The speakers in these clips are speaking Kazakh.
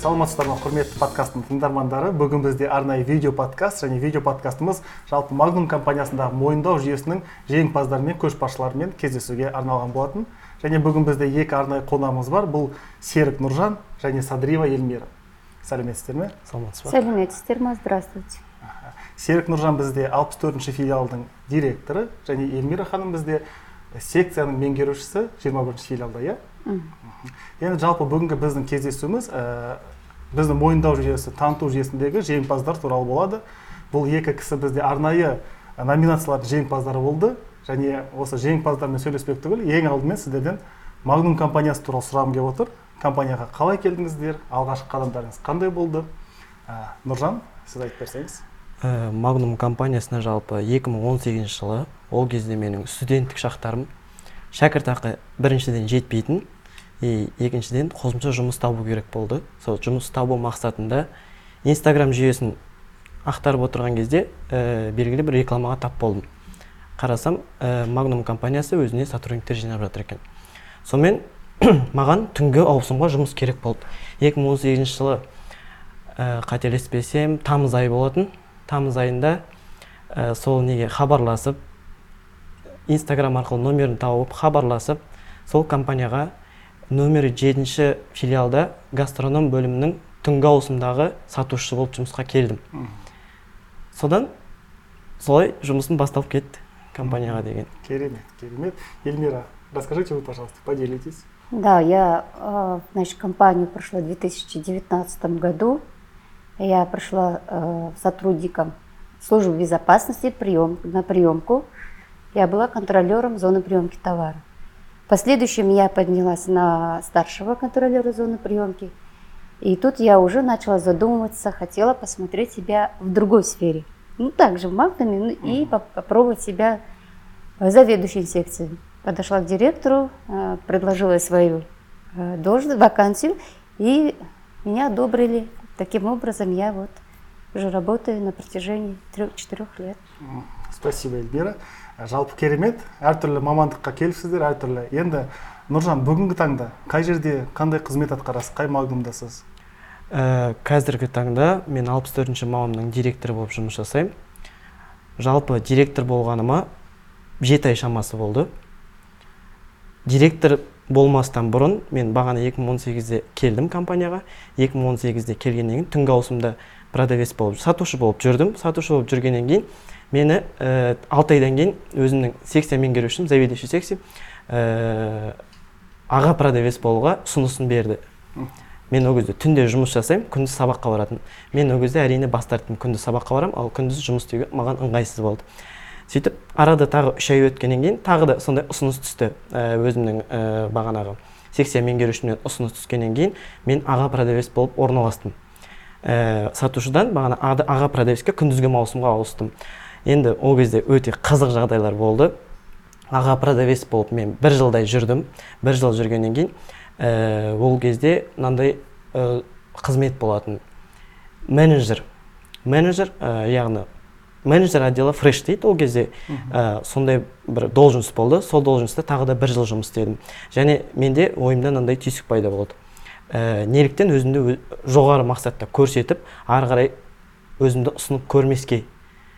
саламатсыздар ма құрметті подкасттың тыңдармандары? Бүгін бізде арнайы видео подкаст және видео подкастымыз жалпы магнум компаниясындағы мойындау жүйесінің жеңімпаздары мен көшбасшыларымен кездесуге арналған болатын. Және бүгін бізде екі арнайы қонағымыз бар. Бұл серік нұржан және садриева эльмира сәлеметсіздер ме? Саламатсыз ба сәлеметсіздер ма здравствуйте. Серік нұржан бізде 64 төртінші филиалдың директоры және эльмира ханым бізде секцияның меңгерушісі 21 бірінші филиалда иә? Енді жалпы бүгінгі біздің кездесуіміз ә, біздің мойындау жүйесі таныту жүйесіндегі жеңімпаздар туралы болады. Бұл екі кісі бізде арнайы номинациялардың жеңімпаздары болды. Және осы жеңімпаздармен сөйлеспек түгіл ең алдымен сіздерден магнум компаниясы туралы сұрағым келіп отыр. Компанияға қалай келдіңіздер? Алғашқы қадамдарыңыз қандай болды? Ә, нұржан сіз айтып берсеңіз. Ә, магнум компаниясына жалпы 2018 жылы ол кезде менің студенттік шақтарым шәкіртақы біріншіден жетпейтін и екіншіден қосымша жұмыс табу керек болды. Сол жұмыс табу мақсатында инстаграм жүйесін ақтарып отырған кезде ә, белгілі бір рекламаға тап болдым. Қарасам ә, магнум компаниясы өзіне сотрудниктер жинап жатыр екен. Сонымен маған түнгі ауысымға жұмыс керек болды. 2018 жылы ә, қателеспесем тамыз айы болатын. Тамыз айында ә, сол неге хабарласып инстаграм арқылы номерін тауып хабарласып сол компанияға нөмірі жетінші филиалда гастроном бөлімінің түнгі ауысымдағы сатушысы болып жұмысқа келдім содан солай жұмысым басталып кетті компанияға деген керемет керемет эльмира расскажите вы пожалуйста поделитесь да я э, значит компанию прошла в 2019 году я пришла э, сотрудником службы безопасности прием, на приемку я была контролером зоны приемки товара в последующем я поднялась на старшего контролера зоны приемки. И тут я уже начала задумываться, хотела посмотреть себя в другой сфере. Ну, также в Магнуме, ну, и попробовать себя заведующей секцией. Подошла к директору, э, предложила свою э, должность, вакансию, и меня одобрили. Таким образом, я вот уже работаю на протяжении трех-четырех лет. Спасибо, Эльмира. Жалпы керемет. Әртүрлі мамандыққа келіпсіздер әртүрлі енді нұржан бүгінгі таңда қай жерде қандай қызмет атқарасыз? Қай магнумдасыз ә, қазіргі таңда мен 64 төртінші мамамның директоры болып жұмыс жасаймын. Жалпы директор болғаныма жеті ай шамасы болды. Директор болмастан бұрын мен бағана 2018-де келдім компанияға. 2018-де келгеннен кейін түнгі ауысымда продавец болып сатушы болып жүрдім. Сатушы болып жүргеннен кейін мені ә, алты айдан кейін өзімнің секция меңгерушім заведующий секция ә, аға продавец болуға ұсынысын берді. Мен ол кезде түнде жұмыс жасаймын күндіз сабаққа баратын мен ол кезде әрине бас тарттым күндіз сабаққа барамын ал күндіз жұмыс істеуге маған ыңғайсыз болды. Сөйтіп арада тағы үш ай өткеннен кейін тағы да сондай ұсыныс түсті өзімнің ә, бағанағы. Секция меңгерушімнен ұсыныс түскеннен кейін мен аға продавец болып орналастым. Ә, сатушыдан бағана аға продавецке күндізгі маусымға ауыстым. Енді ол кезде өте қызық жағдайлар болды. Аға продавец болып мен бір жылдай жүрдім. Бір жыл жүргеннен кейін ә, ол кезде мынандай ә, қызмет болатын. Менеджер. Менеджер ә, яғни менеджер отдела фреш дейді ол кезде. Ә, сондай бір должность болды. Сол должностьта тағы да бір жыл жұмыс істедім. Және менде ойымда мынандай түйсік пайда болды. Ә, неліктен өзімді жоғары мақсатта көрсетіп ары қарай өзімді ұсынып көрмеске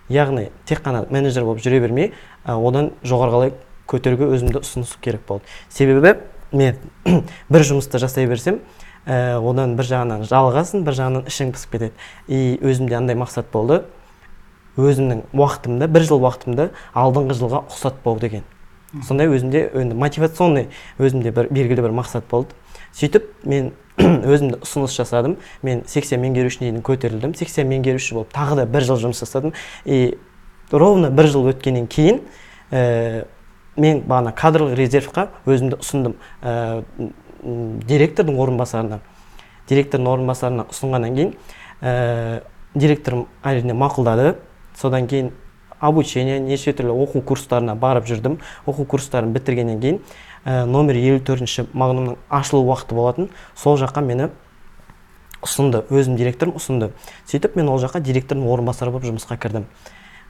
яғни тек қана менеджер болып жүре бермей одан жоғарғылай көтеруге өзімді ұсыныс керек болды. Себебі мен бір жұмысты жасай берсем ә, одан бір жағынан жалығасың бір жағынан ішің пысып кетеді. И өзімде андай мақсат болды. Өзімнің уақытымды бір жыл уақытымды алдыңғы жылға ұқсатпау деген. Сондай өзімде енді мотивационный өзімде бір белгілі бір мақсат болды. Сөйтіп мен өзімді ұсыныс жасадым. Мен секция меңгерушісіне дейін көтерілдім. Секция меңгерушісі болып тағы да бір жыл жұмыс жасадым. И ровно бір жыл өткеннен кейін ә, мен бағана кадрлық резервқа өзімді ұсындым. Ә, директордың орынбасарына директордың орынбасарына ұсынғаннан кейін ә, директорым әрине мақұлдады. Содан кейін обучение неше түрлі оқу курстарына барып жүрдім. Оқу курстарын бітіргеннен кейін номер елу төртінші магнумның ашылу уақыты болатын. Сол жаққа мені ұсынды өзім директорым ұсынды. Сөйтіп мен ол жаққа директордың орынбасары болып жұмысқа кірдім.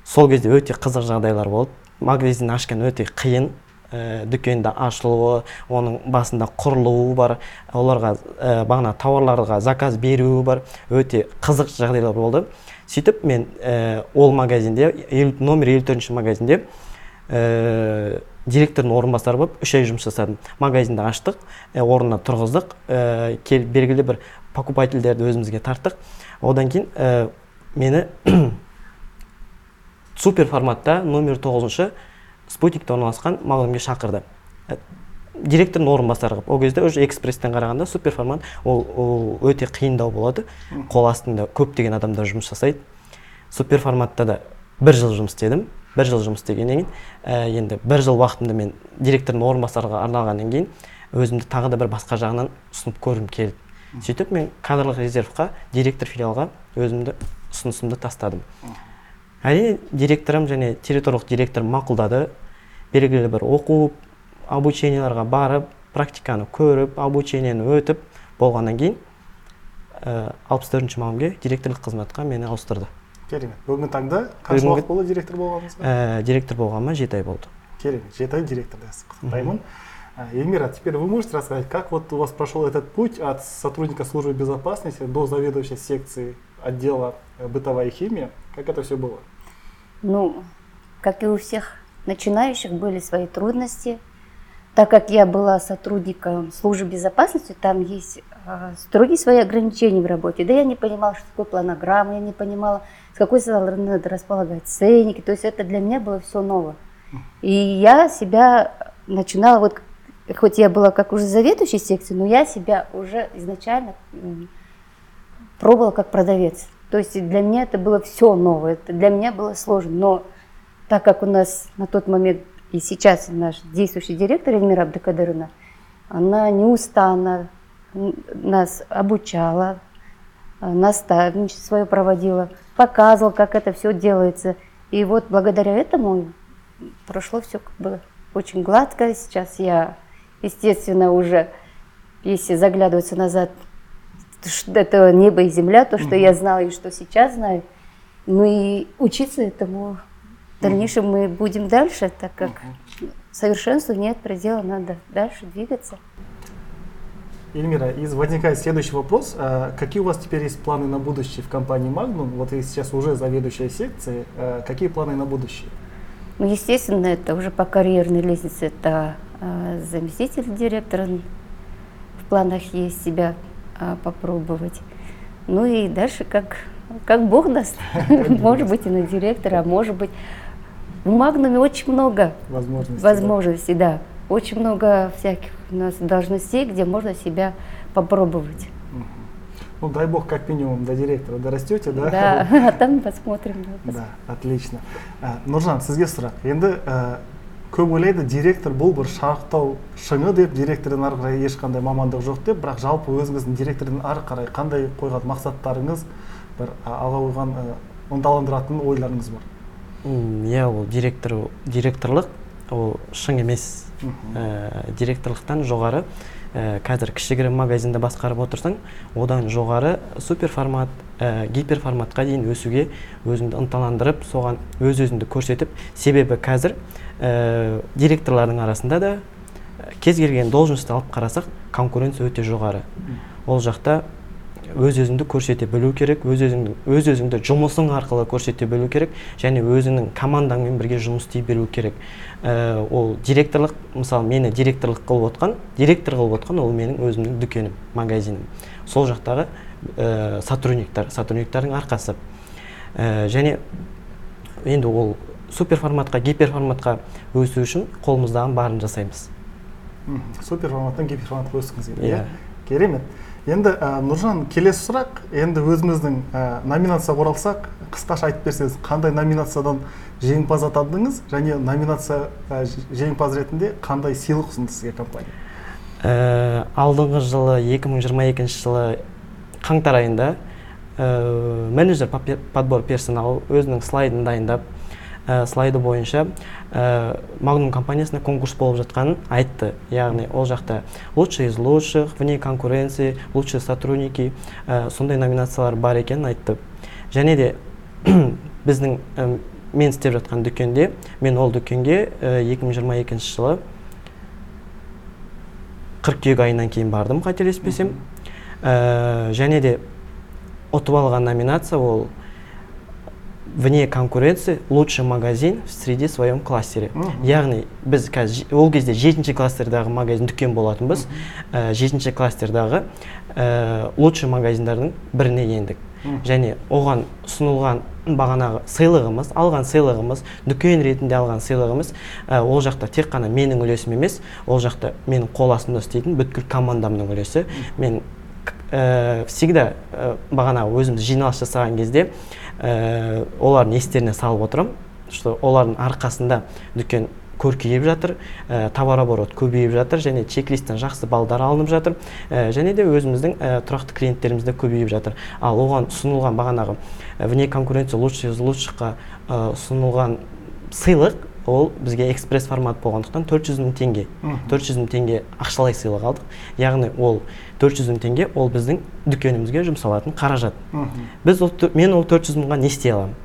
Сол кезде өте қызық жағдайлар болды. Магазин ашқан өте қиын. Ә, дүкенді ашылуы оның басында құрылуы бар. Оларға ә, бағана тауарларға заказ беруі бар. Өте қызық жағдайлар болды. Сөйтіп мен ә, ол магазинде номер елу төртінші магазинде директордың орынбасары болып үш ай жұмыс жасадым. Магазинді аштық ә, орнына тұрғыздық ә, кел, белгілі бір покупательдерді өзімізге тарттық. Одан кейін ә, мені супер форматта номер тоғызыншы спутникте орналасқан магнумге шақырды. Ә, директордың орынбасары қылып ол кезде уже экспресстен қарағанда супер формат. Ол, ол өте қиындау болады. Қол астында көптеген адамдар жұмыс жасайды. Супер форматта да бір жыл жұмыс істедім. Бір жыл жұмыс істегеннен кейін ә, енді бір жыл уақытымды мен директордың орынбасарға арнағаннан кейін өзімді тағы да бір басқа жағынан ұсынып көргім келді. Сөйтіп мен кадрлық резервқа директор филиалға өзімді ұсынысымды тастадым. Әрине директорым және территориялық директор мақұлдады. Белгілі бір оқу обученияларға барып практиканы көріп обучениені өтіп болғаннан кейін алпыс төртінші мамамге директорлық қызметқа мені ауыстырды. керемет бүгінгі таңда қанша Бүгінгі- уақыт болды директор болғаныңызға ә, директор болғаныма жеті ай болды керемет жеті ай директор дейсіз құттықтаймын А, Эльмира, теперь вы можете рассказать, как вот у вас прошел этот путь от сотрудника службы безопасности до заведующей секции отдела э, бытовая химия? Как это все было? Ну, как и у всех начинающих, были свои трудности. Так как я была сотрудником службы безопасности, там есть э, строгие свои ограничения в работе. Да я не понимала, что такое планограмма, я не понимала, с какой стороны надо располагать ценники. То есть это для меня было все ново. И я себя начинала, вот хоть я была как уже заведующей секции, но я себя уже изначально пробовала как продавец. То есть для меня это было все новое, это для меня было сложно. Но так как у нас на тот момент и сейчас наш действующий директор Эльмира Абдыкадыровна, она неустанно нас обучала, наставничество свое проводила, показывала, как это все делается. И вот благодаря этому прошло все как бы очень гладко. Сейчас я, естественно, уже, если заглядываться назад, это небо и земля, то, что я знала и что сейчас знаю. Ну и учиться этому в дальнейшем мы будем дальше, так как совершенству нет предела, надо дальше двигаться. Эльмира, из возникает следующий вопрос. А, Какие у вас теперь есть планы на будущее в компании Magnum? Вот вы сейчас уже заведующая секцией. а, Какие планы на будущее? Ну, естественно, это уже по карьерной лестнице, это э, заместитель директора. В планах есть себя э, попробовать. Ну и дальше как, как Бог даст. Может быть и на директора, а может быть... В Магнуме очень много Возможности. да? возможностей, да. Очень много всяких у нас должностей, где можно себя попробовать. Ну, дай бог, как минимум, до директора дорастете, да? Да, а там посмотрим. да, Да, отлично. Ә, нұржан сізге сұрақ енді ә, көп ойлайды директор бұл бір шарықтау шыңы деп директордан ары қарай ешқандай мамандық жоқ деп бірақ жалпы өзіңіздің директордан ары қарай қандай қойған мақсаттарыңыз бір а, алға қойған ынталандыратын ойларыңыз бар иә ол директор директорлық ол шың емес ә, директорлықтан жоғары. Ә, қазір кішігірім магазинді басқарып отырсаң одан жоғары суперформат ә, гиперформатқа дейін өсуге өзіңді ынталандырып соған өз өзіңді көрсетіп себебі қазір ә, директорлардың арасында да кез келген должностьті алып қарасақ конкуренция өте жоғары. Ол жақта өз өзіңді көрсете білу керек өз өзіңді өз өзіңді жұмысың арқылы көрсете білу керек және өзіңнің командаңмен бірге жұмыс істей беру керек. Ә, ол директорлық мысалы мені директорлық қылып отқан директор қылып отқан ол менің өзімнің дүкенім магазинім сол жақтағы ә, сотрудниктар сотрудниктардың арқасы. Ә, және енді ол суперформатқа гиперформатқа өсу үшін қолымыздағы барын жасаймыз. Супер форматтан гиперформатқа өскіңіз келеді Иә. иә. Керемет. Енді ә, нұржан келесі сұрақ. Енді өзіміздің ә, номинацияға оралсақ қысқаша айтып берсеңіз қандай номинациядан жеңімпаз атандыңыз және номинация ә, жеңімпаз ретінде қандай сыйлық ұсынды сізге компания? Ә, алдыңғы жылы 2022 жылы қаңтар айында ә, менеджер подбор персонал өзінің слайдын дайындап ә, слайды бойынша ә, магнум компаниясында конкурс болып жатқанын айтты. Яғни ол жақта лучший из лучших вне конкуренции лучшие сотрудники ә, сондай номинациялар бар екенін айтты және де біздің ә, мен істеп жатқан дүкенде мен ол дүкенге ә, 2022 жылы қыркүйек айынан кейін бардым қателеспесем. Ә, және де ұтып алған номинация ол вне конкуренции лучший магазин в среди своем кластере. Яғни біз қазір ол кезде жетінші кластердағы магазин дүкен болатынбыз. Ә, жетінші кластердағы ә, лучший магазиндардың біріне ендік. Және оған ұсынылған бағанағы сыйлығымыз алған сыйлығымыз дүкен ретінде алған сыйлығымыз ә, ол жақта тек қана менің үлесім емес ол жақта менің қол астымда істейтін бүткіл командамның үлесі. Мен ә, всегда ә, бағанағы өзіміз жиналыс жасаған кезде ә, олардың естеріне салып отырамын что олардың арқасында дүкен көркейіп жатыр ә, товарооборот көбейіп жатыр және чек листтен жақсы балдар алынып жатыр ә, және де өзіміздің ә, тұрақты клиенттеріміз де көбейіп жатыр. Ал оған ұсынылған бағанағы вне конкуренция лучший из лучшихқа ұсынылған сыйлық ол бізге экспресс формат болғандықтан 400 мың теңге. Мгм. 400 мың теңге ақшалай сыйлық алдық. Яғни ол 400 мың теңге ол біздің дүкенімізге жұмсалатын қаражат. Біз ол мен ол 400 мыңға не істей аламын?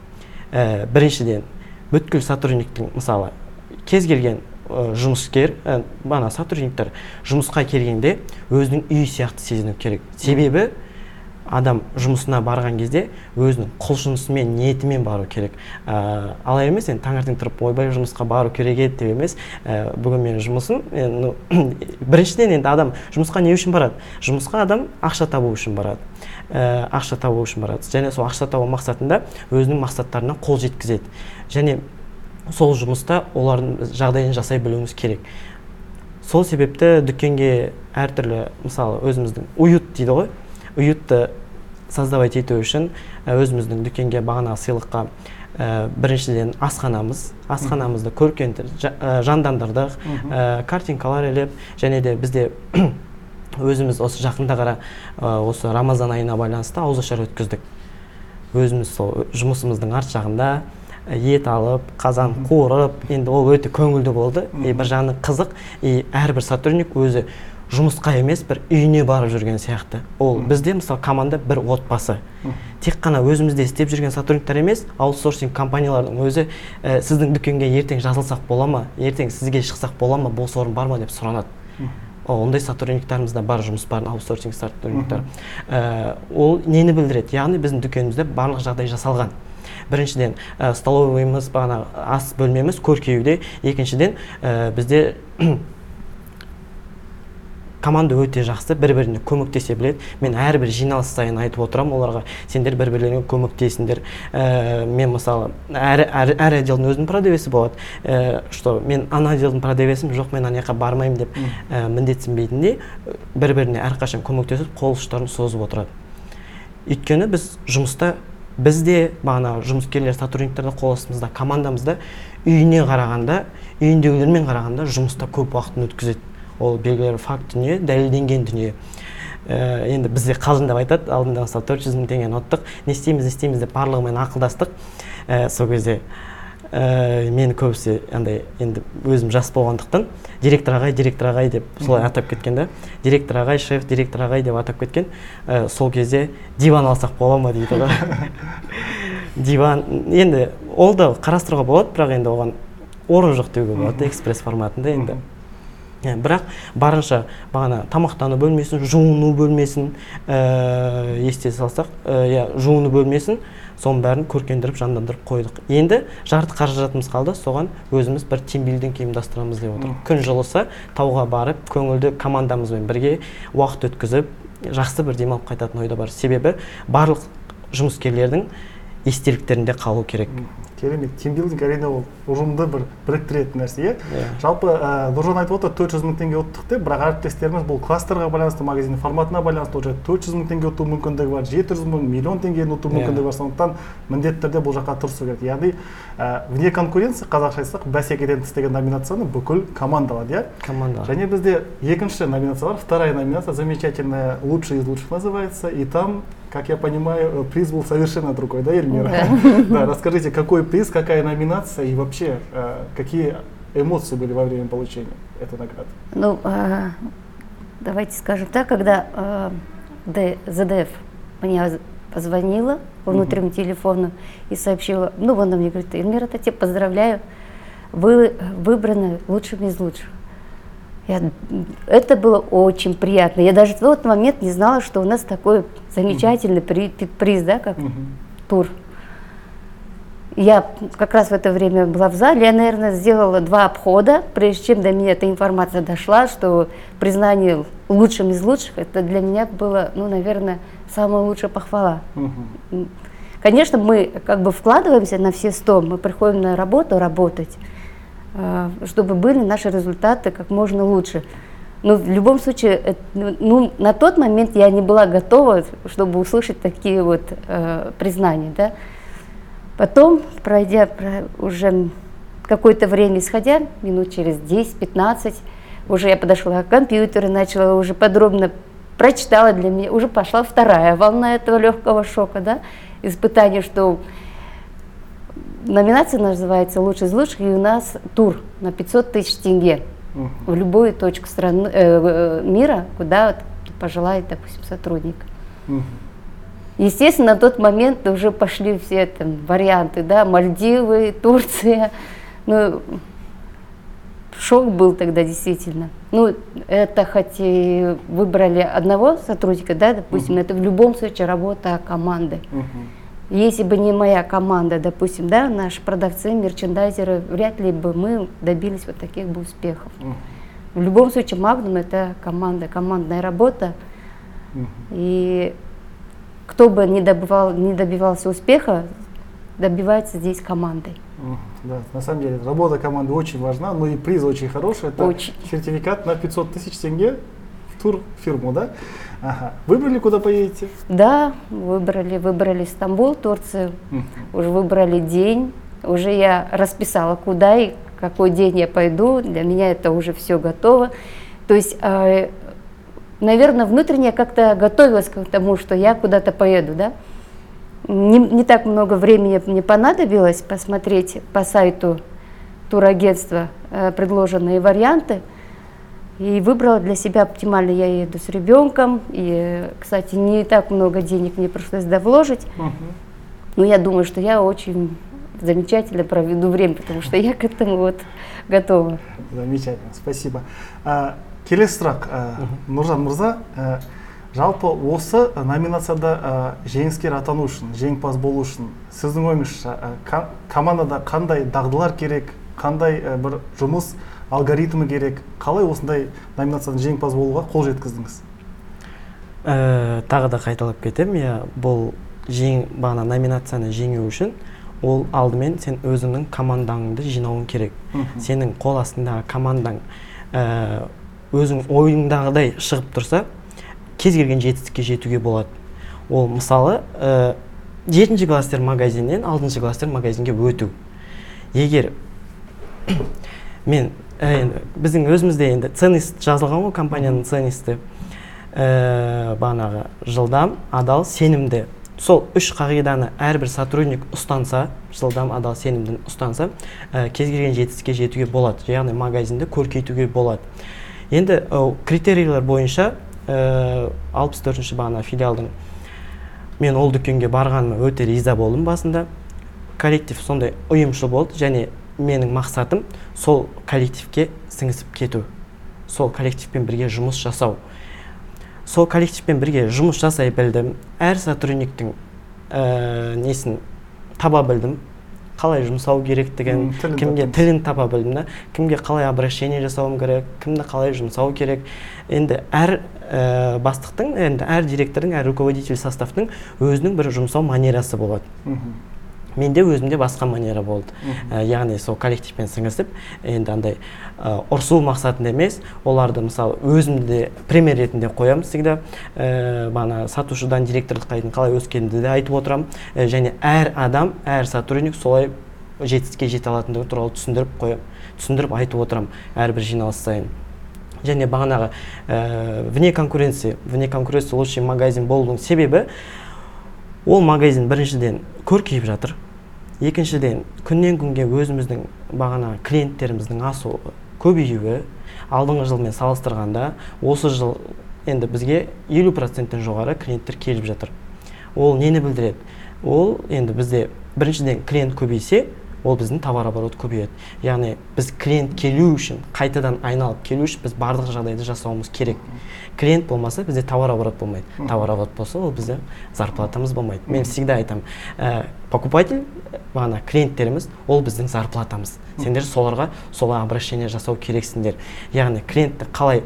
Ә, біріншіден бүткіл сотрудниктің мысалы кез келген ә, жұмыскер ә, бана сотрудниктер жұмысқа келгенде өзінің үйі сияқты сезіну керек. Себебі адам жұмысына барған кезде өзінің құлшынысымен ниетімен бару керек. Ә, алай емес енді таңертең тұрып ойбай жұмысқа бару керек еді деп емес. Ә, бүгін менің жұмысым е, ну, біріншіден енді адам жұмысқа не үшін барады? Жұмысқа адам ақша табу үшін барады. Ә, ақша табу үшін барады. Және сол ақша табу мақсатында өзінің мақсаттарына қол жеткізеді. Және сол жұмыста олардың жағдайын жасай білуіміз керек. Сол себепті дүкенге әртүрлі мысалы өзіміздің уют дейді ғой уютты создавать ету үшін ә, өзіміздің дүкенге бағанағы сыйлыққа ә, біріншіден асханамыз. Асханамызды көркейтіп жа- ә, жандандырдық ә, картинкалар іліп және де бізде өзіміз осы жақында ә, осы рамазан айына байланысты ауызашар өткіздік. Өзіміз сол жұмысымыздың арт жағында ет алып қазан қуырып енді ол өте көңілді болды. И бір жағынан қызық. И әрбір сотрудник өзі жұмысқа емес бір үйіне барып жүрген сияқты. Ол бізде мысалы команда бір отбасы. Тек қана өзімізде істеп жүрген сотрудниктер емес аутсорсинг компаниялардың өзі ә, сіздің дүкенге ертең жазылсақ бола ма? Ертең сізге шықсақ бола ма? Бос орын бар ма? деп сұранады. О, ондай сотрудниктарымыз да бар жұмыс бар аутсорсинг сотрудниктар. Ә, ол нені білдіреді? Яғни біздің дүкенімізде барлық жағдай жасалған. Біріншіден ә, столовыйымыз бағана ас бөлмеміз көркеюде. Екіншіден ә, бізде команда өте жақсы бір біріне көмектесе біледі. Мен әрбір жиналыс сайын айтып отырамын оларға сендер бір бірлеріңе көмектесіңдер. Ә, мен мысалы әр, әр, әр өзінің продавесі болады. Ә, что мен ана отделдің продавесімін жоқ мен ана жаққа бармаймын деп ә, міндетсінбейтіндей бір біріне әрқашан көмектесіп қол ұштарын созып отырады. Өйткені біз жұмыста бізде бағана жұмыскерлер сотрудниктер қол астымызда командамызда үйіне қарағанда үйіндегілермен қарағанда жұмыста көп уақытын өткізеді. Ол белгілі бір факт дүние дәлелденген дүние. Ә, енді бізде қалжыңдап айтады алдында мысалы төрт жүз мың теңгені ұттық не істейміз не істейміз деп барлығымен ақылдастық. Ә, сол кезде ә, мені көбісі андай енді өзім жас болғандықтан директор ағай директор ағай деп солай атап кеткен да. Директор ағай шеф директор ағай деп атап кеткен. Ә, сол кезде диван алсақ бола ма дейді ғой. Диван енді ол да қарастыруға болады бірақ енді оған орын жоқ деуге болады экспресс форматында енді. Бірақ барынша бағана тамақтану бөлмесін жуыну бөлмесін ә, есте салсақ ә, иә жуыну бөлмесін соның бәрін көркендіріп жандандырып қойдық. Енді жарты қаражатымыз қалды. Соған өзіміз бір тимбилдинг ұйымдастырамыз деп отырмыз күн жылыса тауға барып көңілді командамызбен бірге уақыт өткізіп жақсы бір демалып қайтатын ойда бар. Себебі барлық жұмыскерлердің естеліктерінде қалу керек. Керемет тимбилдинг әрине ол ұжымды бір біріктіретін нәрсе иә? Иә. жалпы ә, нұржан айтып отыр төрт жүз мың теңге ұттық деп бірақ әріптестеріміз бұл кластерға байланысты магазин форматына байланысты уже төрт жүз мың теңге ұту мүмкіндігі бар жеті жүз мың миллион теңгені ұту Иә. мүмкіндігі бар. Сондықтан міндетті түрде бұл жаққа тырысу керек. Яғни ә, вне конкуренция қазақша айтсақ бәсекеден тыс деген номинацияны бүкіл команда алады иә? Команда және бізде екінші номинация бар вторая номинация замечательная лучший из лучших называется и там как я понимаю, э, приз был совершенно другой, да, Эльмира? Да, расскажите, какой приз, какая номинация и вообще э, какие эмоции были во время получения этой награды? Ну, а, давайте скажем так, когда а, ЗДФ мне позвонила по внутреннему телефону и сообщила, ну, она мне говорит, Эльмира, я тебя поздравляю, вы выбраны лучшими из лучших. Я, это было очень приятно. Я даже в тот момент не знала, что у нас такой замечательный при, приз, да, как Мгм. тур. Я как раз в это время была в зале, я, наверное, сделала два обхода, прежде чем до меня эта информация дошла, что признание лучшим из лучших, это для меня было, ну, наверное, самая лучшая похвала. Мгм. Конечно, мы как бы вкладываемся на все сто, мы приходим на работу работать, чтобы были наши результаты как можно лучше. Но в любом случае, это, ну, ну, на тот момент я не была готова, чтобы услышать такие вот э, признания, да. Потом, пройдя про- уже какое-то время исходя, минут через 10-15, уже я подошла к компьютеру, начала уже подробно прочитала для меня, уже пошла вторая волна этого легкого шока, да, испытания, что номинация называется «Лучший из лучших», и у нас тур на 500 тысяч тенге в любую точку страны, э, э, мира, куда вот пожелает, допустим, сотрудник. Естественно, на тот момент уже пошли все там варианты, да, Мальдивы, Турция. Ну, шок был тогда действительно. Ну, это хоть и выбрали одного сотрудника, да, допустим, это в любом случае работа команды. Мгм. Если бы не моя команда, допустим, да, наши продавцы, мерчендайзеры, вряд ли бы мы добились вот таких бы успехов. Мгм. В любом случае, Магнум это команда, командная работа. Мгм. И кто бы не, добывал, не добивался успеха, добивается здесь командой. Да, на самом деле работа команды очень важна, но и приз очень хороший. Это Очень. сертификат на 500 тысяч тенге в тур фирму, да? Ага. Выбрали, куда поедете? Да, выбрали, выбрали Стамбул, Турцию, уже выбрали день, уже я расписала, куда и какой день я пойду, для меня это уже все готово. То есть, э, наверное, внутренне я как-то готовилась к тому, что я куда-то поеду, да. Не, не так много времени мне понадобилось посмотреть по сайту турагентства э, предложенные варианты. И выбрала для себя оптимально. Я еду с ребенком. И, кстати, не так много денег мне пришлось довложить. Мгм. Но я думаю, что я очень замечательно проведу время, потому что я к этому вот готова. Замечательно, спасибо. А, келесі сұрақ а, нұржан мырза а, жалпы осы номинацияда а, жеңіскер атану үшін жеңімпаз болу үшін сіздің ойыңызша а, ка- командада қандай дағдылар керек қандай а, бір жұмыс алгоритмі керек. Қалай осындай номинациядан жеңімпаз болуға қол жеткіздіңіз? Ә, тағы да қайталап кетемін иә бұл жең бағана номинацияны жеңу үшін ол алдымен сен өзіңнің командаңды жинауың керек. Мгм. сенің қол астындағы командаң ә, өзің ойыңдағыдай шығып тұрса кез келген жетістікке жетуге болады. Ол мысалы ә, жетінші класстер магазиннен алтыншы класстер магазинге өту. Егер мен енді біздің өзімізде енді ценность жазылған ғой компанияның ценності. Ә, бағанағы жылдам адал сенімді. Сол үш қағиданы әрбір сотрудник ұстанса жылдам адал сенімді ұстанса ә, кез келген жетістікке жетуге болады. Яғни магазинді көркейтуге болады. Енді ә, критерийлер бойынша ә, алпыс төртінші бағана филиалдың мен ол дүкенге барғаныма өте риза болдым басында. Коллектив сондай ұйымшыл болды және менің мақсатым сол коллективке сіңісіп кету. Сол коллективпен бірге жұмыс жасау. Сол коллективпен бірге жұмыс жасай білдім. Әр сотрудниктің ә, несін таба білдім. Қалай жұмсау керектігін тілін кімге тілін таба білдім да. Кімге қалай обращение жасауым керек кімді қалай жұмсау керек. Енді әр ә, бастықтың енді әр директордың әр руководитель составтың өзінің бір жұмсау манерасы болады. Менде өзімде басқа манера болды. Ә, яғни сол коллективпен сіңісіп енді андай ә, ұрсу мақсатында емес оларды мысалы өзімді де пример ретінде қоямын всегда. Ә, бағана сатушыдан директорлыққа дейін қалай өскенімді де айтып отырамын. Ә, және әр адам әр сотрудник солай жетістікке жете алатындығы туралы түсіндіріп қоямын түсіндіріп айтып отырамын әрбір жиналыс сайын. Және бағанағы ә, вне конкуренции вне конкуренции лучший магазин болудың себебі ол магазин біріншіден көркейіп жатыр. Екіншіден күннен күнге өзіміздің бағана клиенттеріміздің асуы көбеюі алдыңғы жылмен салыстырғанда осы жыл енді бізге елу проценттен жоғары клиенттер келіп жатыр. Ол нені білдіреді? Ол енді бізде біріншіден клиент көбейсе ол біздің товар оборот көбейеді. Яғни біз клиент келу үшін қайтадан айналып келу үшін біз барлық жағдайды жасауымыз керек. Клиент болмаса бізде товар оборот болмайды. Товар оборот болса ол бізде зарплатамыз болмайды. Мен всегда айтамын ә, покупатель бағана клиенттеріміз ол біздің зарплатамыз. Сендер соларға солай обращение жасау керексіңдер. Яғни клиентті қалай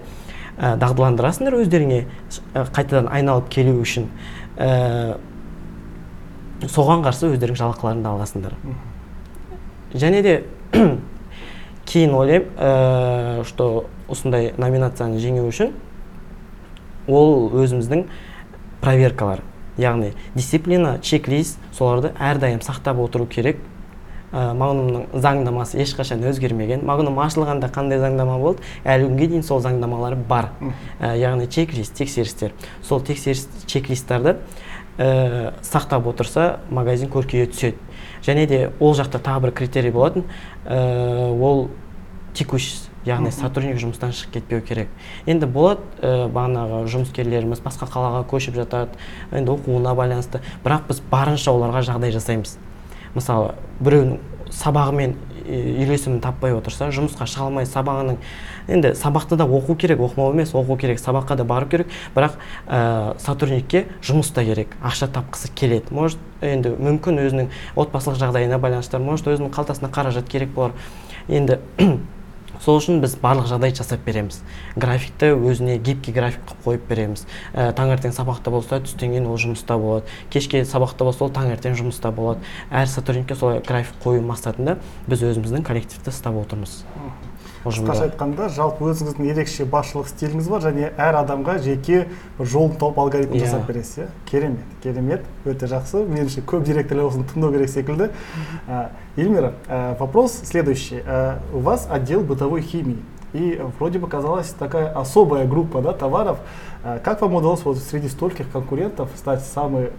ә, дағдыландырасыңдар өздеріңе ә, қайтадан айналып келу үшін? Ә, соған қарсы өздерің жалақыларыңды аласыңдар. Және де кейін ойлаймын ә, что осындай номинацияны жеңу үшін ол өзіміздің проверкалар яғни дисциплина чек лист соларды әрдайым сақтап отыру керек. Ә, магнумның заңнамасы ешқашан өзгермеген. Магнум ашылғанда қандай заңнама болды? Әлі күнге дейін сол заңнамалар бар. Ә, яғни чек лист тексерістер. Сол тексеріс чек листтарды ә, сақтап отырса магазин көркейе түседі. Және де ол жақта тағы бір критерий болатын ә, ол текущий яғни сотрудник жұмыстан шығып кетпеу керек. Енді болады ә, бағанағы жұмыскерлеріміз басқа қалаға көшіп жатады енді оқуына байланысты. Бірақ біз барынша оларға жағдай жасаймыз. Мысалы біреудің сабағымен үйлесімін таппай отырса жұмысқа шыға алмай сабағының енді сабақты да оқу керек оқымау емес оқу керек сабаққа да бару керек. Бірақ ә, сотрудникке жұмыс та керек ақша тапқысы келеді. Может енді мүмкін өзінің отбасылық жағдайына байланысты может өзінің қалтасына қаражат керек болар. Енді сол үшін біз барлық жағдай жасап береміз. Графикті өзіне гибкий график қылып қойып береміз. Ә, таңертең сабақта болса түстен кейін ол жұмыста болады. Кешке сабақта болса ол таңертең жұмыста болады. Әр сотрудникке солай график қою мақсатында біз өзіміздің коллективті ұстап отырмыз. Қысқаша айтқанда жалпы өзіңіздің ерекше басшылық стиліңіз бар және әр адамға жеке бір жолын тауып алгоритм Иә. жасап бересіз иә? Керемет керемет өте жақсы. Меніңше көп директорлар осыны тыңдау керек секілді. А, эльмира а, вопрос следующий. А, у вас отдел бытовой химии. И вроде бы казалась такая особая группа да, товаров. А, Как вам удалось вот среди стольких конкурентов стать самым э,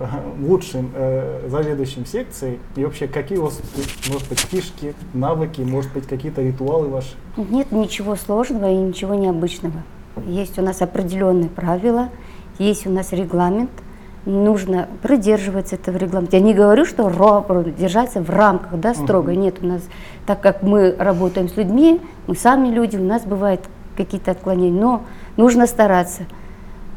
лучшим э, заведующим секцией? И вообще, какие у вас, может быть, фишки, навыки, может быть, какие-то ритуалы ваши? Нет ничего сложного и ничего необычного. Есть у нас определенные правила, есть у нас регламент, нужно придерживаться этого регламента. Я не говорю, что держаться в рамках, да, строго. Нет, у нас, так как мы работаем с людьми, мы сами люди, у нас бывают какие-то отклонения, но нужно стараться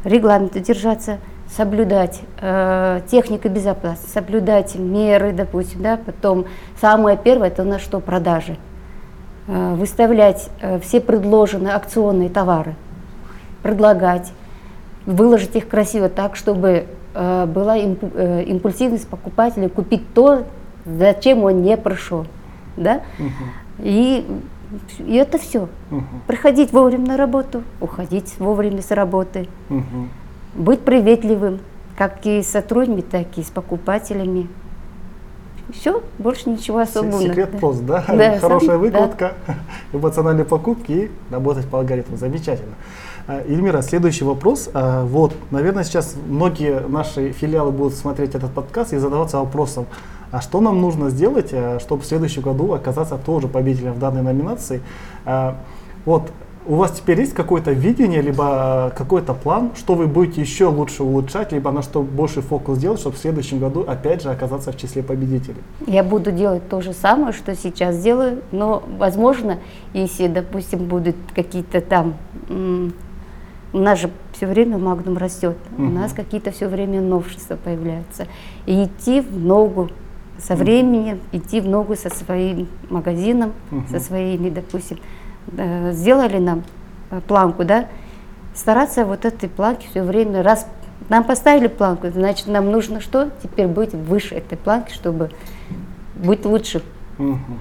регламента держаться, соблюдать э, технику безопасности, соблюдать меры, допустим, да, потом самое первое это у нас что продажи, Э, выставлять э, все предложенные акционные товары, предлагать, выложить их красиво так, чтобы была импу- э, импульсивность покупателя купить то, зачем он не пришел, да, и, и это все. Мгм. Приходить вовремя на работу, уходить вовремя с работы, Мгм. быть приветливым, как и с сотрудниками, так и с покупателями. Все, больше ничего особого. Се- Секрет да. пост, да? Да, Хорошая сам- да. выкладка, эмоциональные покупки и работать по алгоритму. Замечательно. А, Эльмира, следующий вопрос. А, Вот, наверное, сейчас многие наши филиалы будут смотреть этот подкаст и задаваться вопросом, а что нам нужно сделать, а, чтобы в следующем году оказаться тоже победителем в данной номинации? Вот, у вас теперь есть какое-то видение, либо какой-то план, что вы будете еще лучше улучшать, либо на что больше фокус делать, чтобы в следующем году опять же оказаться в числе победителей? Я буду делать то же самое, что сейчас делаю, но, возможно, если, допустим, будут какие-то там... У нас же все время Магнум растет, у Мгм. нас какие-то все время новшества появляются. И идти в ногу со временем, идти в ногу со своим магазином, Мгм. со своими, допустим, э, сделали нам э, планку, да, стараться вот этой планки все время, раз нам поставили планку, значит, нам нужно что? Теперь быть выше этой планки, чтобы быть лучше. Мгм.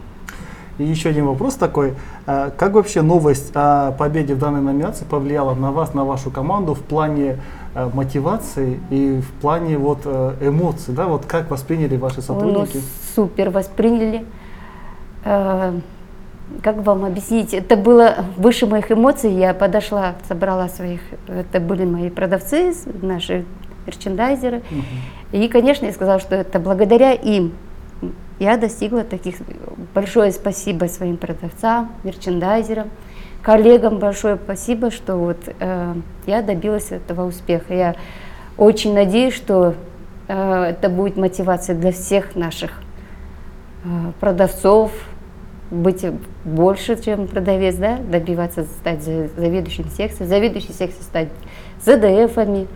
И еще один вопрос такой. А, Как вообще новость о победе в данной номинации повлияла на вас, на вашу команду в плане э, мотивации и в плане вот э, эмоций, да, вот как восприняли ваши Ну, сотрудники? супер восприняли. Э, Как вам объяснить? Это было выше моих эмоций. Я подошла, собрала своих, это были мои продавцы, наши мерчендайзеры. И, конечно, я сказала, что это благодаря им я достигла таких. Большое спасибо своим продавцам, мерчендайзерам, коллегам большое спасибо, что вот э, я добилась этого успеха. Я очень надеюсь, что э, это будет мотивация для всех наших э, продавцов, быть больше, чем продавец, да, добиваться стать за- заведующим секцией, заведующей секцией стать ЗДФами.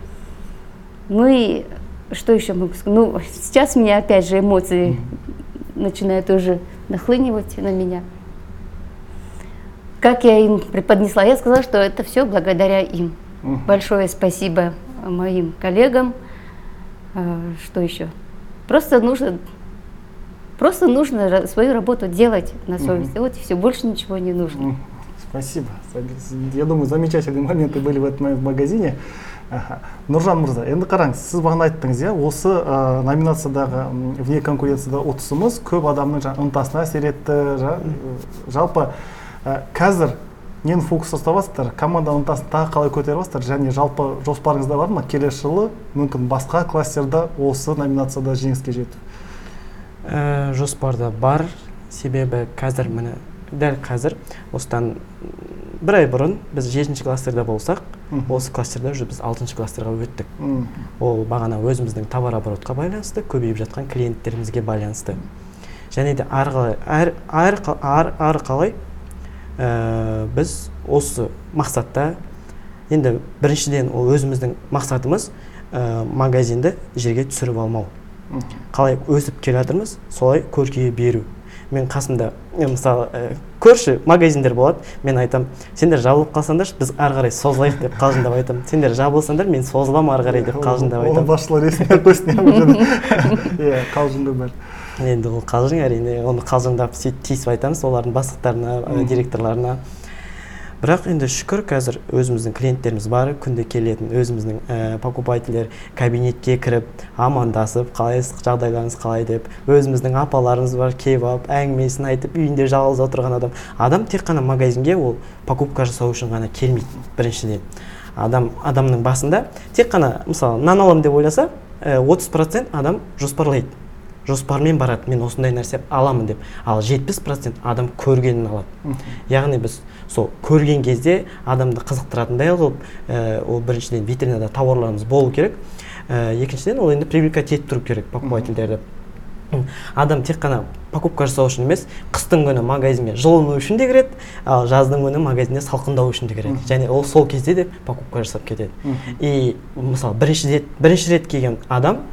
Ну и что еще могу сказать? Ну, сейчас меня опять же эмоции начинают уже нахлынивать на меня. Как я им преподнесла? Я сказала, что это все благодаря им. Мгм. Большое спасибо моим коллегам. А, Что еще? Просто нужно, просто нужно свою работу делать на совесть. Вот и все, больше ничего не нужно. Спасибо. Я думаю, замечательные моменты были в момент в магазине. Аха. нұржан мырза енді қараңыз сіз бағана айттыңыз иә осы ә, номинациядағы вне конкуренцияда ұтысымыз көп адамның жаңа ынтасына әсер етті жа- жалпы ә, қазір нені фокуста ұстап жатсыздар команданың ынтасын тағы қалай көтеріп жатсыздар және жалпы жоспарыңызда бар ма? Келесі жылы мүмкін басқа кластерда осы номинацияда жеңіске жету. Ә, жоспарда бар. Себебі қазір міне дәл қазір осыдан бір ай бұрын біз жетінші кластерда болсақ. Осы кластерда уже біз алтыншы кластерға өттік. Ол бағана өзіміздің товарооборотқа байланысты көбейіп жатқан клиенттерімізге байланысты. Және де ары қалай әр, әр, қалай ә, біз осы мақсатта енді біріншіден ол өзіміздің мақсатымыз ә, магазинді жерге түсіріп алмау. Қалай өсіп келе жатырмыз солай көркейе беру. Мен қасымда мысалы ә, көрші магазиндер болады мен айтам сендер жабылып қалсаңдаршы біз ары қарай созылайық деп қалжыңдап айтамын сендер жабылсаңдар мен созыламын ары қарай деп қалжыңдап айтамын басшылар есіне қойсын иә бұл жерде. қалжың ғой бәрі. Енді ол қалжың әрине оны қалжыңдап сөйтіп тиісіп айтамыз олардың бастықтарына директорларына. Бірақ енді шүкір қазір өзіміздің клиенттеріміз бар күнде келетін өзіміздің ә, покупательдер кабинетке кіріп амандасып қалайсыз жағдайларыңыз қалай деп өзіміздің апаларымыз бар келіп алып әңгімесін айтып үйінде жалғыз отырған адам. Адам тек қана магазинге ол покупка жасау үшін ғана келмейді біріншіден. Адам адамның басында тек қана мысалы нан аламын деп ойласа отыз процент адам жоспарлайды. Жоспармен барады мен осындай нәрсе аламын деп. Ал 70% адам көргенін алады. Яғни біз сол көрген кезде адамды қызықтыратындай қылып ә, ол біріншіден витринада тауарларымыз болу керек. Ә, екіншіден ол енді привлекать етіп тұру керек покупательдерді адам тек қана покупка жасау үшін емес қыстың күні магазинге жылыну үшін де кіреді ал жаздың күні магазинде салқындау үшін де кіреді. Және ол сол кезде де покупка жасап кетеді. И мысалы бірінші рет бірінші рет келген адам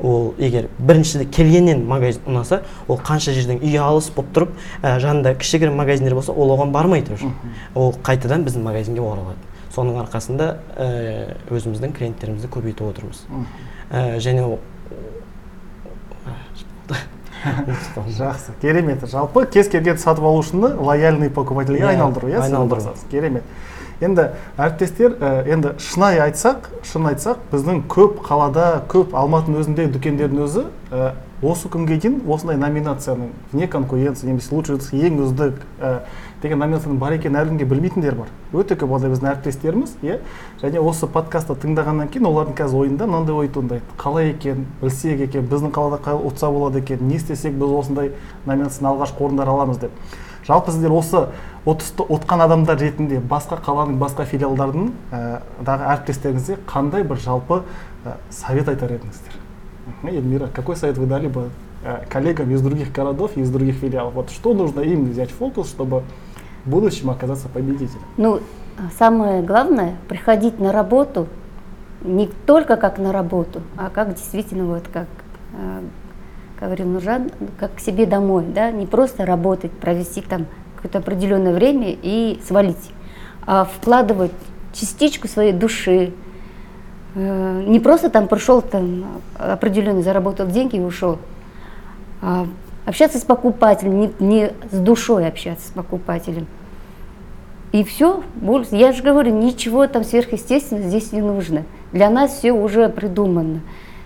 ол егер бірінші келгеннен магазин ұнаса ол қанша жерден үй алыс болып тұрып ә, жанында кішігірім магазиндер болса ол оған бармайды уже. Ол қайтадан біздің магазинге оралады. Соның арқасында ә, өзіміздің клиенттерімізді көбейтіп отырмыз. Ә, және ол жақсы керемет. Жалпы кез келген сатып алушыны лояльный покупательге Иә, айналдыру иә айналдыру. керемет. Енді әріптестер енді шынайы айтсақ шын айтсақ біздің көп қалада көп алматының өзінде дүкендердің өзі ә, осы күнге дейін осындай номинацияның вне конкуренции немесе лучший ең үздік ә, деген номинацияның бар екенін әлі күнге білмейтіндер бар. Өте көп ондай біздің әріптестеріміз иә. Және осы подкастты тыңдағаннан кейін олардың қазір ойында мынандай ой туындайды. Қалай екен білсек екен біздің қалада қалай ұтса болады екен не істесек біз осындай номинацияның алғашқы орындар аламыз деп. жалпы сіздер осы ұтысты ұтқан адамдар ретінде басқа қаланың басқа филиалдарының ә, дағы әріптестеріңізге қандай бір жалпы ә, совет айтар едіңіздер Мгм, эльмира какой совет вы дали бы э, коллегам из других городов и из других филиалов вот что нужно им взять в фокус чтобы в будущем оказаться победителем Ну, а самое главное, приходить на работу не только как на работу, а как действительно, вот как э, говорил Нуржан, как к себе домой, да, не просто работать, провести там какое-то определенное время и свалить, а вкладывать частичку своей души, Э, не просто там пришел, там определенно заработал деньги и ушел, а общаться с покупателем, не, не с душой общаться с покупателем. И все, я же говорю, ничего там сверхъестественного здесь не нужно. Для нас все уже придумано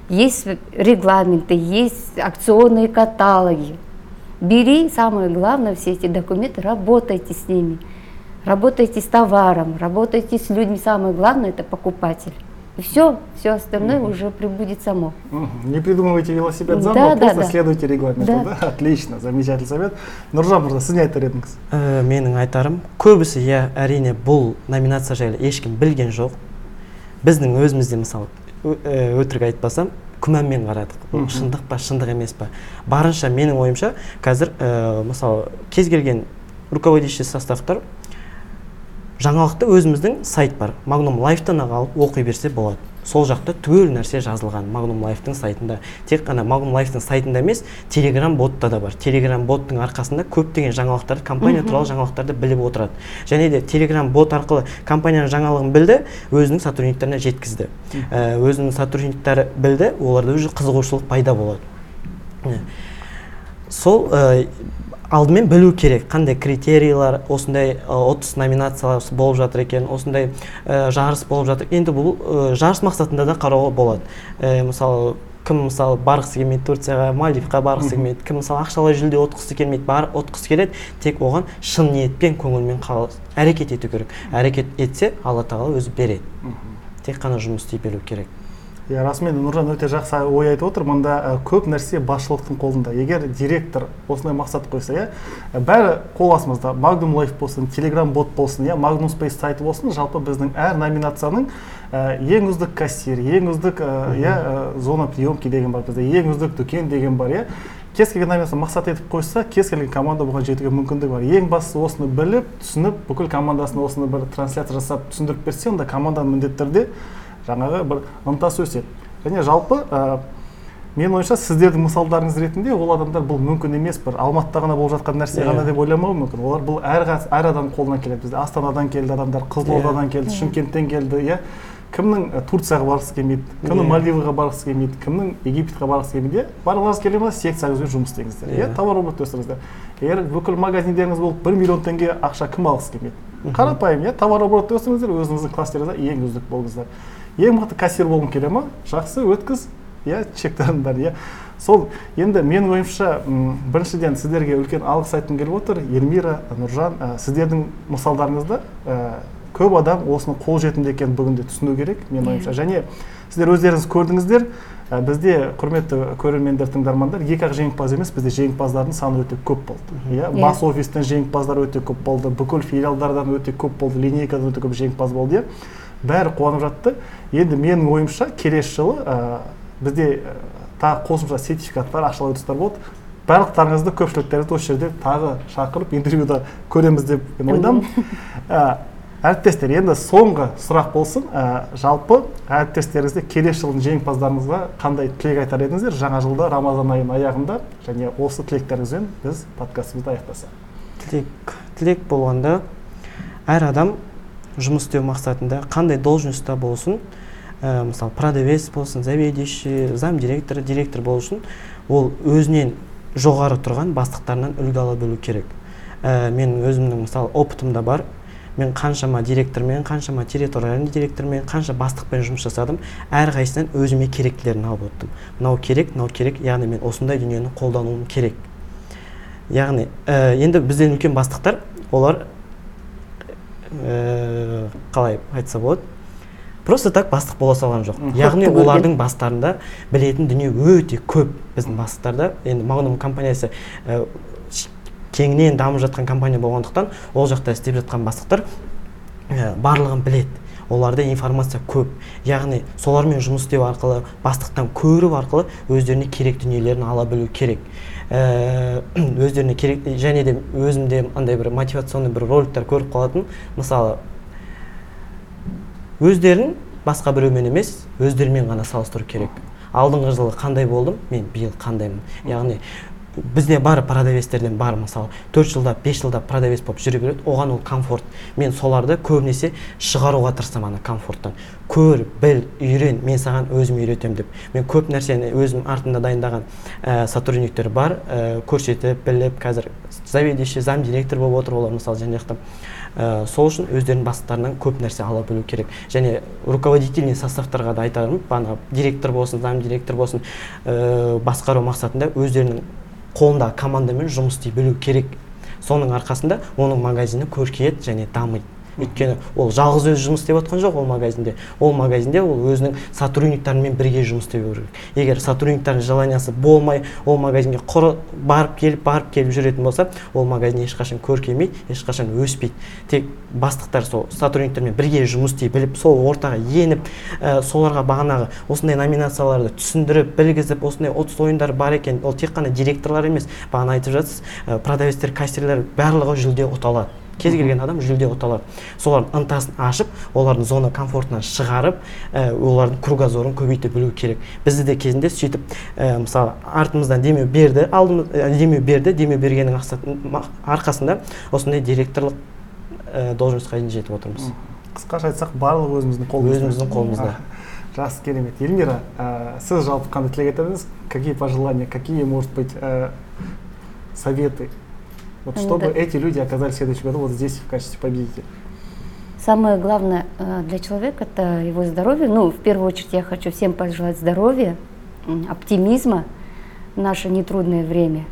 Есть регламенты, есть акционные каталоги. Бери, самое главное, все эти документы, работайте с ними. Работайте с товаром, работайте с людьми. Самое главное это покупатель. И все, все остальное уже прибудет само. Мгм. Не придумывайте велосипед Да, заново, да, просто да. следуйте регламенту. Да. Да? Отлично, замечательный совет. Нұржан мырза, сіз не айтар едіңіз? Ә, менің айтарым көбісі иә әрине бұл номинация жайлы ешкім білген жоқ біздің өзімізде мысалы ö- ә, өтірік айтпасам күмәнмен қарадық. Шындық па шындық емес па? Барынша менің ойымша қазір ә, мысалы кез келген руководящий составтар жаңалықты өзіміздің сайт бар. Магнум лайфтан алып оқи берсе болады. Сол жақта түгел нәрсе жазылған магнум лайфтың сайтында. Тек қана магнум лайфтың сайтында емес телеграм ботта да бар. Телеграм боттың арқасында көптеген жаңалықтарды компания туралы жаңалықтарды біліп отырады. Және де телеграм бот арқылы компанияның жаңалығын білді өзінің сотрудниктарына жеткізді. Ә, өзінің сотрудниктары білді оларда уже қызығушылық пайда болады. Сол ә, алдымен білу керек қандай критерийлар осындай отыз номинациялар болып жатыр екен осындай ә, жарыс болып жатыр. Енді бұл ә, жарыс мақсатында да қарауға болады. Ә, мысалы кім мысалы барғысы келмейді турцияға мальдивқа барғысы келмейді. Кім мысалы ақшалай жүлде ұтқысы келмейді бар ұтқысы келеді. Тек оған шын ниетпен көңілмен әрекет ету керек. Әрекет етсе алла тағала өзі береді. Тек қана жұмыс істей беру керек. Иә расымен нұржан өте жақсы ой айтып отыр. Мында ә, көп нәрсе басшылықтың қолында. Егер директор осындай мақсат қойса иә бәрі қол астымызда. Магнум лайф болсын телеграм бот болсын иә магнум спейс сайты болсын жалпы біздің әр номинацияның ә, ең үздік кассир ең үздік иә зона приемки деген бар бізде ең үздік дүкен деген бар иә. Кез келген номинация мақсат етіп қойса кез келген команда бұған жетуге мүмкіндігі бар. Ең бастысы осыны біліп түсініп бүкіл командасына осыны бір трансляция жасап түсіндіріп берсе онда команданың міндетті түрде жаңағы бір ынтасы өседі. Және жалпы ә, менің ойымша сіздердің мысалдарыңыз ретінде ол адамдар бұл мүмкін емес бір алматыда ғана болып жатқан нәрсе ғана деп ойламауы мүмкін. Олар бұл әр, әр адам қолынан келеді. Бізде астанадан келді адамдар қызылордадан келді шымкенттен келді иә. Кімнің турцияға барғысы келмейді кімнің мальдиваға барғысы келмейді кімнің египетке барғысы келмейді иә. Барғыларыңыз келе ма секцияңызбен жұмыс істеңіздер иә. товар оборот өсіріңіздер. Егер бүкіл магазиндеріңіз болып бір миллион теңге ақша кім алғысы келмейді? Қарапайым иә товар оборот өсіріңіздер өзіңіздің кластеріңізде ең үздік болыңыздар. Ең мықты кассир болғың келе ма? Жақсы өткіз. Иә бәрін иә. Сол енді менің ойымша біріншіден сіздерге үлкен алғыс айтқым келіп отыр. Эльмира нұржан ә, сіздердің мысалдарыңызда ә, көп адам осының қолжетімді екенін бүгінде түсіну керек менің ойымша. Және сіздер өздеріңіз көрдіңіздер. Ә, бізде құрметті көрермендер тыңдармандар екі ақ жеңімпаз емес бізде жеңімпаздардың саны өте көп болды. Иә бас офистен жеңімпаздар өте көп болды бүкіл филиалдардан өте көп болды линейкадан өте көп жеңімпаз болды иә. Бәрі қуанып жатты. Енді менің ойымша келесі жылы ә, бізде тағы қосымша сертификаттар ақшалай ұтыстар болады барлықтарыңызды көпшіліктеріңізді осы жерде тағы шақырып интервьюда көреміз деп мен ойдамын. Ә, әріптестер енді соңғы сұрақ болсын. Ә, жалпы әріптестеріңізде келесі жылдың жеңімпаздарыңызға қандай тілек айтар едіңіздер? Жаңа жылда рамазан айының аяғында және осы тілектеріңізбен біз подкастымызды аяқтасақ. Тілек тілек болғанда әр адам жұмыс істеу мақсатында қандай должностьта болсын ә, мысалы продавец болсын заведующий зам директор директор болу ол өзінен жоғары тұрған бастықтарынан үлгі ала білу керек. Ә, мен өзімнің мысалы опытымда бар. Мен қаншама директормен қаншама территориальный директормен қанша бастықпен жұмыс жасадым әрқайсысынан өзіме керектілерін алып өттім. Мынау керек мынау керек яғни мен осындай дүниені қолдануым керек. Яғни ә, енді бізден үлкен бастықтар олар ә, қалай айтса болады. Просто так бастық бола салған жоқ. Яғни олардың бастарында білетін дүние өте көп біздің бастықтарда енді магнум компаниясы ә, кеңінен дамып жатқан компания болғандықтан ол жақта істеп жатқан бастықтар ә, барлығын біледі. Оларда информация көп. Яғни солармен жұмыс істеу арқылы бастықтан көру арқылы өздеріне керек дүниелерін ала білу керек. өздеріне керек және де өзімде андай бір мотивационный бір роликтер көріп қалатын. Мысалы өздерін басқа біреумен емес өздерімен ғана салыстыру керек. Алдыңғы жылы қандай болдым? мен биыл қандаймын. Яғни бізде бар продавецтерден бар мысалы төрт жылдап бес жылдап продавец болып жүре береді оған ол комфорт. Мен соларды көбінесе шығаруға тырысамын ана комфорттан. Көр біл үйрен мен саған өзім үйретемін деп. Мен көп нәрсені өзім артында дайындаған ә, сотрудниктер бар. Ә, көрсетіп біліп қазір заведующий зам директор болып отыр олар мысалы жан жақта ә, сол үшін өздерінің бастықтарынан көп нәрсе ала білу керек. Және руководительный составтарға да айтарым бағанағы директор болсын зам директор болсын ә, басқару мақсатында өздерінің қолындағы командамен жұмыс істей білу керек. Соның арқасында оның магазині көркейеді және дамиды. Өйткені ол жалғыз өзі жұмыс істеп жатқан жоқ ол магазинде. Ол магазинде ол өзінің сотрудниктарымен бірге жұмыс істеу керек. Егер сотрудниктардың желаниясы болмай ол магазинге құр барып келіп барып келіп жүретін болса ол магазин ешқашан көркеймейді ешқашан өспейді. Тек бастықтар сол сотрудниктермен бірге жұмыс істей біліп сол ортаға еніп ә, соларға бағанағы осындай номинацияларды түсіндіріп білгізіп осындай ұтыс ойындар бар екен ол тек қана директорлар емес бағана айтып жатсыз ә, продавецтер кассирлер барлығы жүлде ұта алады. Кез келген адам жүлде ұта алады солардың ынтасын ашып олардың зона комфортынан шығарып ә, олардың кругозорын көбейте білу керек. Бізді де кезінде сөйтіп ә, мысалы артымыздан демеу берді алдымыз ә, демеу берді демеу бергеннің арқасында осындай директорлық ә, должностьқа дейін жетіп отырмыз. Қысқаша айтсақ барлығы өзіміздің қолымызда. Өзіміздің қолымызда. Жақсы керемет. Эльмира ә, сіз жалпы қандай тілек айтар какие пожелания какие может быть ә, советы? Вот Ну чтобы да. эти люди оказались в следующем году вот здесь в качестве победителя Самое главное э, для человека – это его здоровье. Ну, в первую очередь я хочу всем пожелать здоровья, оптимизма в наше нетрудное время.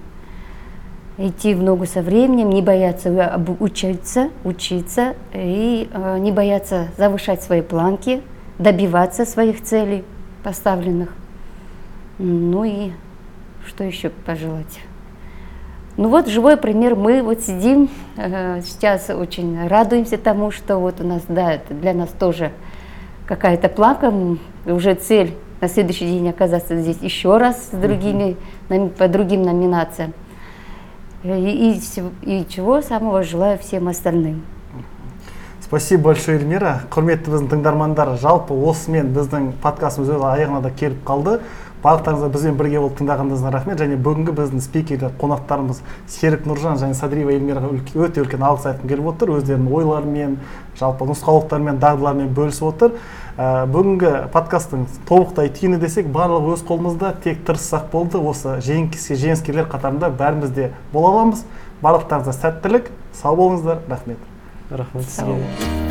Идти в ногу со временем, не бояться учиться, учиться и э, не бояться завышать свои планки, добиваться своих целей поставленных. Ну и что еще пожелать? Ну вот живой пример, мы вот сидим, э, сейчас очень радуемся тому, что вот у нас, да, это для нас тоже какая-то планка, м, уже цель на следующий день оказаться здесь еще раз с другими, номи- по другим номинациям. Э, И, и всего- и чего самого желаю всем остальным. спасибо большое эльмира құрметті біздің тыңдармандар жалпы осымен біздің подкастымыз өз аяғына да келіп қалды барлықтарыңызға бізбен бірге болып тыңдағаныңызға рахмет. Және бүгінгі біздің спикерлер қонақтарымыз серік нұржан және садриева эльмираға өте үлкен алғыс айтқым келіп отыр. Өздерінің ойларымен жалпы нұсқаулықтарымен дағдыларымен бөлісіп отыр. Ә, бүгінгі подкасттың толықтай түйіні десек барлығы өз қолымызда тек тырыссақ болды. Осы жеңіске жеңіскерлер қатарында бәріміз де бола аламыз. Барлықтарыңызға сәттілік. Сау болыңыздар. Рахмет. Рахмет Сау сізге